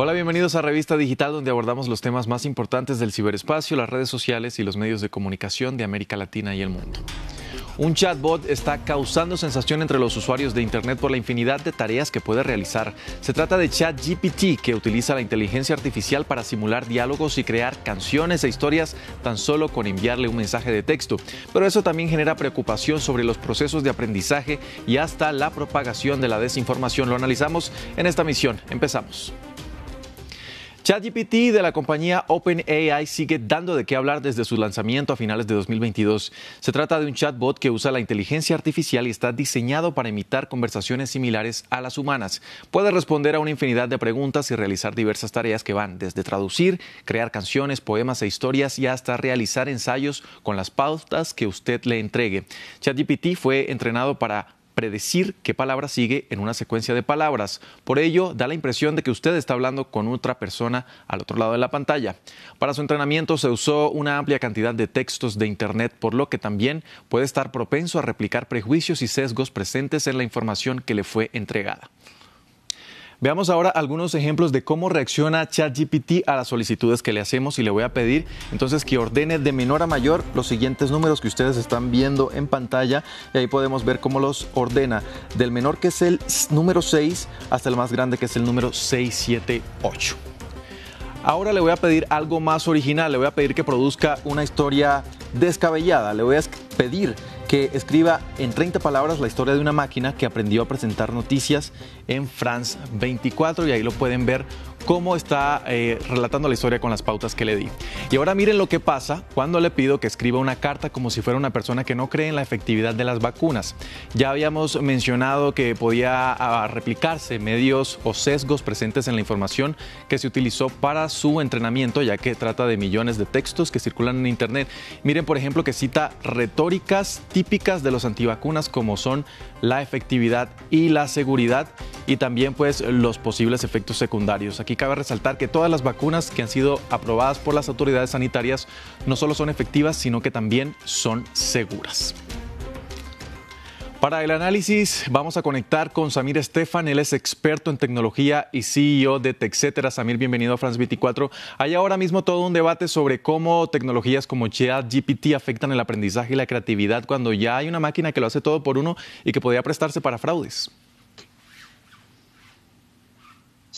Hola, bienvenidos a Revista Digital, donde abordamos los temas más importantes del ciberespacio, las redes sociales y los medios de comunicación de América Latina y el mundo. Un chatbot está causando sensación entre los usuarios de Internet por la infinidad de tareas que puede realizar. Se trata de ChatGPT, que utiliza la inteligencia artificial para simular diálogos y crear canciones e historias tan solo con enviarle un mensaje de texto. Pero eso también genera preocupación sobre los procesos de aprendizaje y hasta la propagación de la desinformación. Lo analizamos en esta misión. Empezamos. ChatGPT de la compañía OpenAI sigue dando de qué hablar desde su lanzamiento a finales de 2022. Se trata de un chatbot que usa la inteligencia artificial y está diseñado para imitar conversaciones similares a las humanas. Puede responder a una infinidad de preguntas y realizar diversas tareas que van desde traducir, crear canciones, poemas e historias y hasta realizar ensayos con las pautas que usted le entregue. ChatGPT fue entrenado para predecir qué palabra sigue en una secuencia de palabras. Por ello, da la impresión de que usted está hablando con otra persona al otro lado de la pantalla. Para su entrenamiento se usó una amplia cantidad de textos de Internet, por lo que también puede estar propenso a replicar prejuicios y sesgos presentes en la información que le fue entregada. Veamos ahora algunos ejemplos de cómo reacciona ChatGPT a las solicitudes que le hacemos y le voy a pedir entonces que ordene de menor a mayor los siguientes números que ustedes están viendo en pantalla y ahí podemos ver cómo los ordena del menor que es el número 6 hasta el más grande que es el número 678. Ahora le voy a pedir algo más original, le voy a pedir que produzca una historia descabellada, le voy a pedir que escriba en 30 palabras la historia de una máquina que aprendió a presentar noticias en France 24 y ahí lo pueden ver cómo está eh, relatando la historia con las pautas que le di. Y ahora miren lo que pasa cuando le pido que escriba una carta como si fuera una persona que no cree en la efectividad de las vacunas. Ya habíamos mencionado que podía ah, replicarse medios o sesgos presentes en la información que se utilizó para su entrenamiento, ya que trata de millones de textos que circulan en Internet. Miren, por ejemplo, que cita retóricas típicas de los antivacunas como son la efectividad y la seguridad y también pues los posibles efectos secundarios. Aquí cabe resaltar que todas las vacunas que han sido aprobadas por las autoridades sanitarias no solo son efectivas, sino que también son seguras. Para el análisis vamos a conectar con Samir Estefan, él es experto en tecnología y CEO de TechCetera. Samir, bienvenido a France 24. Hay ahora mismo todo un debate sobre cómo tecnologías como ChatGPT afectan el aprendizaje y la creatividad cuando ya hay una máquina que lo hace todo por uno y que podría prestarse para fraudes.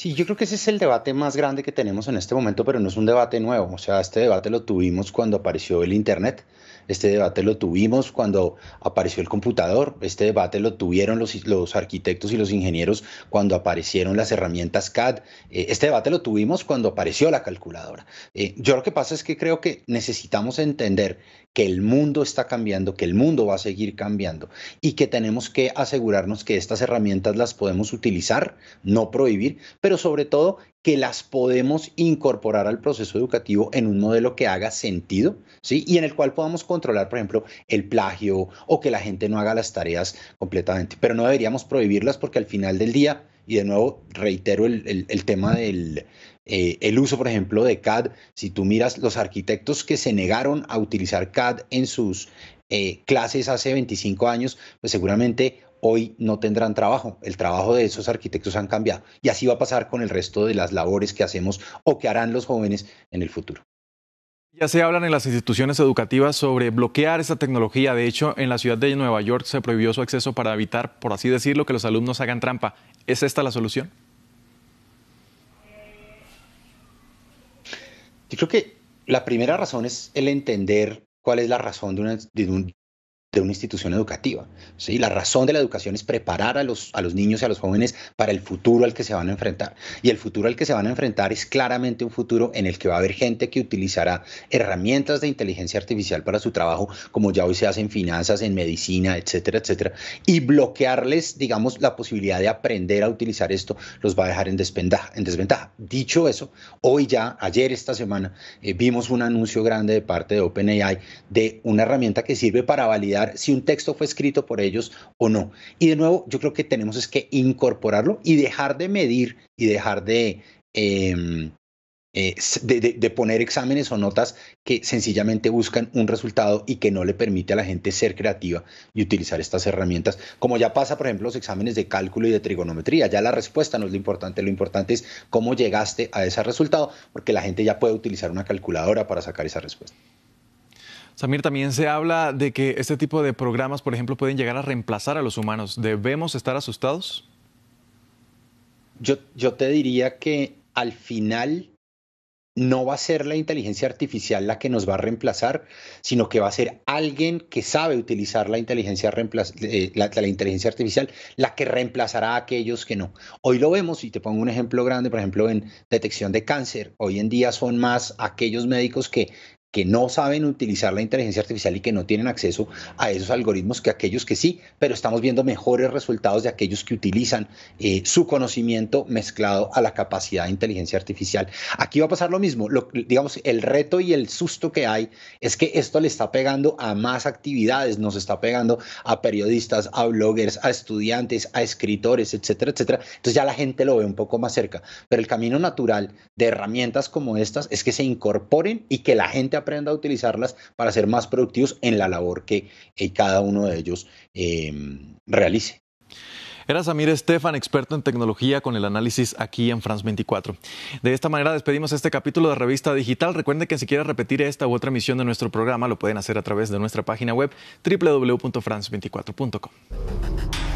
Sí, yo creo que ese es el debate más grande que tenemos en este momento, pero no es un debate nuevo. O sea, este debate lo tuvimos cuando apareció el Internet. Este debate lo tuvimos cuando apareció el computador, este debate lo tuvieron los, arquitectos y los ingenieros cuando aparecieron las herramientas CAD, eh, este debate lo tuvimos cuando apareció la calculadora. Eh, yo lo que pasa es que creo que necesitamos entender que el mundo está cambiando, que el mundo va a seguir cambiando y que tenemos que asegurarnos que estas herramientas las podemos utilizar, no prohibir, pero sobre todo que las podemos incorporar al proceso educativo en un modelo que haga sentido, ¿sí? Y en el cual podamos controlar, por ejemplo, el plagio o que la gente no haga las tareas completamente. Pero no deberíamos prohibirlas porque al final del día, y de nuevo reitero el, tema del eh, uso, por ejemplo, de CAD, si tú miras los arquitectos que se negaron a utilizar CAD en sus eh, clases hace 25 años, pues seguramente hoy no tendrán trabajo. El trabajo de esos arquitectos han cambiado. Y así va a pasar con el resto de las labores que hacemos o que harán los jóvenes en el futuro. Ya se hablan en las instituciones educativas sobre bloquear esa tecnología. De hecho, en la ciudad de Nueva York se prohibió su acceso para evitar, por así decirlo, que los alumnos hagan trampa. ¿Es esta la solución? Yo creo que la primera razón es el entender cuál es la razón de, de, un, de una institución educativa. ¿sí? La razón de la educación es preparar a los, a los niños y a los jóvenes para el futuro al que se van a enfrentar. Y el futuro al que se van a enfrentar es claramente un futuro en el que va a haber gente que utilizará herramientas de inteligencia artificial para su trabajo, como ya hoy se hace en finanzas, en medicina, etcétera, etcétera. Y bloquearles, digamos, la posibilidad de aprender a utilizar esto los va a dejar en desventaja. En desventaja. Dicho eso, hoy ya, ayer, esta semana, eh, vimos un anuncio grande de parte de OpenAI de una herramienta que sirve para validar si un texto fue escrito por ellos o no. Y de nuevo, yo creo que tenemos es que incorporarlo y dejar de medir y dejar de... Em, eh, de, poner exámenes o notas que sencillamente buscan un resultado y que no le permite a la gente ser creativa y utilizar estas herramientas, como ya pasa, por ejemplo, los exámenes de cálculo y de trigonometría. Ya la respuesta no es lo importante, lo importante es cómo llegaste a ese resultado, porque la gente ya puede utilizar una calculadora para sacar esa respuesta. Samir, también se habla de que este tipo de programas, por ejemplo, pueden llegar a reemplazar a los humanos. ¿Debemos estar asustados? Yo, yo te diría que al final no va a ser la inteligencia artificial la que nos va a reemplazar, sino que va a ser alguien que sabe utilizar la inteligencia, eh, la, inteligencia artificial la que reemplazará a aquellos que no. Hoy lo vemos, y te pongo un ejemplo grande, por ejemplo, en detección de cáncer. Hoy en día son más aquellos médicos que que no saben utilizar la inteligencia artificial y que no tienen acceso a esos algoritmos que aquellos que sí, pero estamos viendo mejores resultados de aquellos que utilizan eh, su conocimiento mezclado a la capacidad de inteligencia artificial. Aquí va a pasar lo mismo, digamos, el reto y el susto que hay es que esto le está pegando a más actividades, nos está pegando a periodistas, a bloggers, a estudiantes, a escritores, etcétera, etcétera. Entonces ya la gente lo ve un poco más cerca, pero el camino natural de herramientas como estas es que se incorporen y que la gente aprenda a utilizarlas para ser más productivos en la labor que eh, cada uno de ellos em, realice. Era Samir Estefan, experto en tecnología con el análisis aquí en France 24. De esta manera despedimos este capítulo de Revista Digital. Recuerden que si quieren repetir esta u otra emisión de nuestro programa lo pueden hacer a través de nuestra página web www.france24.com.